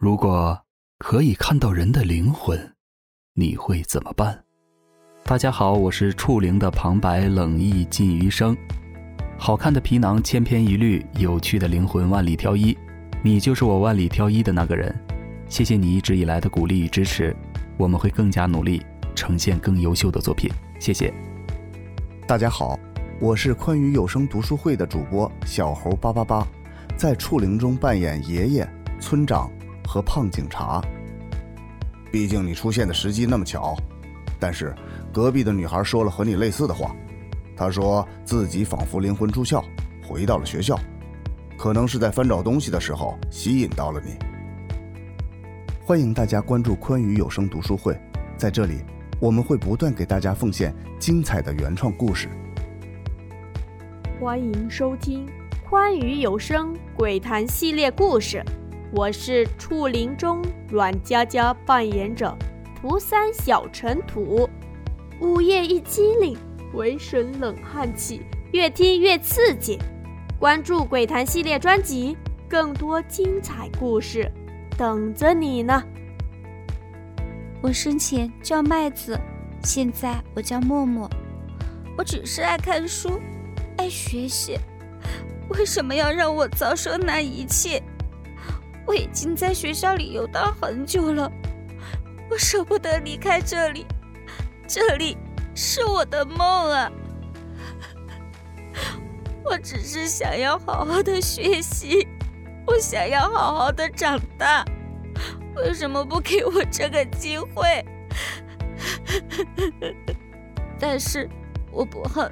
如果可以看到人的灵魂，你会怎么办？大家好，我是触灵的旁白，冷意尽余生。好看的皮囊千篇一律，有趣的灵魂万里挑一。你就是我万里挑一的那个人。谢谢你一直以来的鼓励与支持，我们会更加努力，呈现更优秀的作品。谢谢。大家好，我是宽娱有声读书会的主播小猴八八八，在触灵中扮演爷爷、村长。和胖警察。毕竟你出现的时机那么巧，但是隔壁的女孩说了和你类似的话。她说自己仿佛灵魂出窍，回到了学校，可能是在翻找东西的时候吸引到了你。欢迎大家关注宽裕有声读书会，在这里我们会不断给大家奉献精彩的原创故事。欢迎收听宽裕有声鬼谈系列故事。我是触林中阮佳佳扮演者涂三小尘土，午夜一激灵，浑身冷汗起，越听越刺激。关注鬼谈系列专辑，更多精彩故事等着你呢。我生前叫麦子，现在我叫默默。我只是爱看书，爱学习，为什么要让我遭受那一切？我已经在学校里游荡很久了，我舍不得离开这里，这里是我的梦啊！我只是想要好好的学习，我想要好好的长大，为什么不给我这个机会？但是我不恨，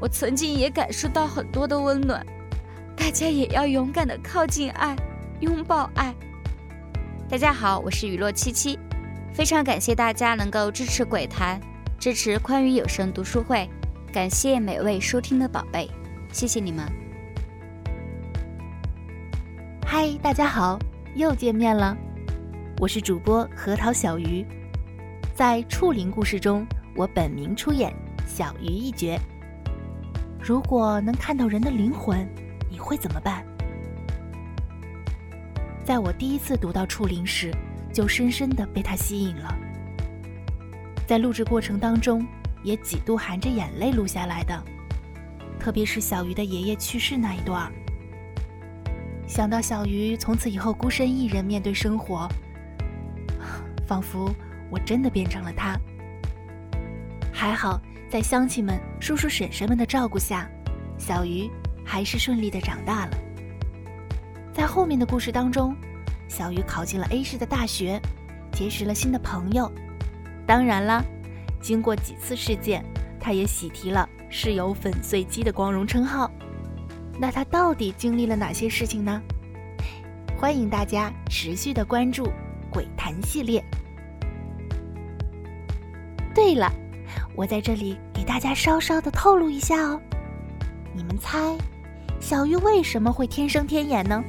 我曾经也感受到很多的温暖，大家也要勇敢的靠近爱。拥抱爱。大家好，我是雨落七七，非常感谢大家能够支持鬼谈，支持宽裕有声读书会，感谢每位收听的宝贝，谢谢你们。嗨，大家好，又见面了，我是主播核桃小鱼，在触灵故事中，我本名出演小鱼一角。如果能看到人的灵魂，你会怎么办？在我第一次读到《触灵》时，就深深地被它吸引了。在录制过程当中，也几度含着眼泪录下来的。特别是小鱼的爷爷去世那一段儿，想到小鱼从此以后孤身一人面对生活，仿佛我真的变成了他。还好，在乡亲们、叔叔婶婶们的照顾下，小鱼还是顺利的长大了。在后面的故事当中，小鱼考进了 A 市的大学，结识了新的朋友。当然了，经过几次事件，他也喜提了“室友粉碎机”的光荣称号。那他到底经历了哪些事情呢？欢迎大家持续的关注《鬼谈》系列。对了，我在这里给大家稍稍的透露一下哦。你们猜，小鱼为什么会天生天眼呢？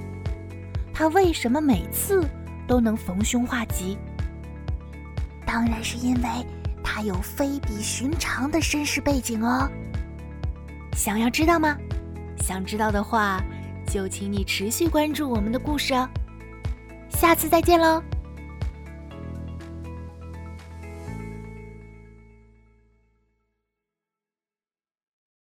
他为什么每次都能逢凶化吉？当然是因为他有非比寻常的身世背景哦。想要知道吗？想知道的话，就请你持续关注我们的故事哦。下次再见喽。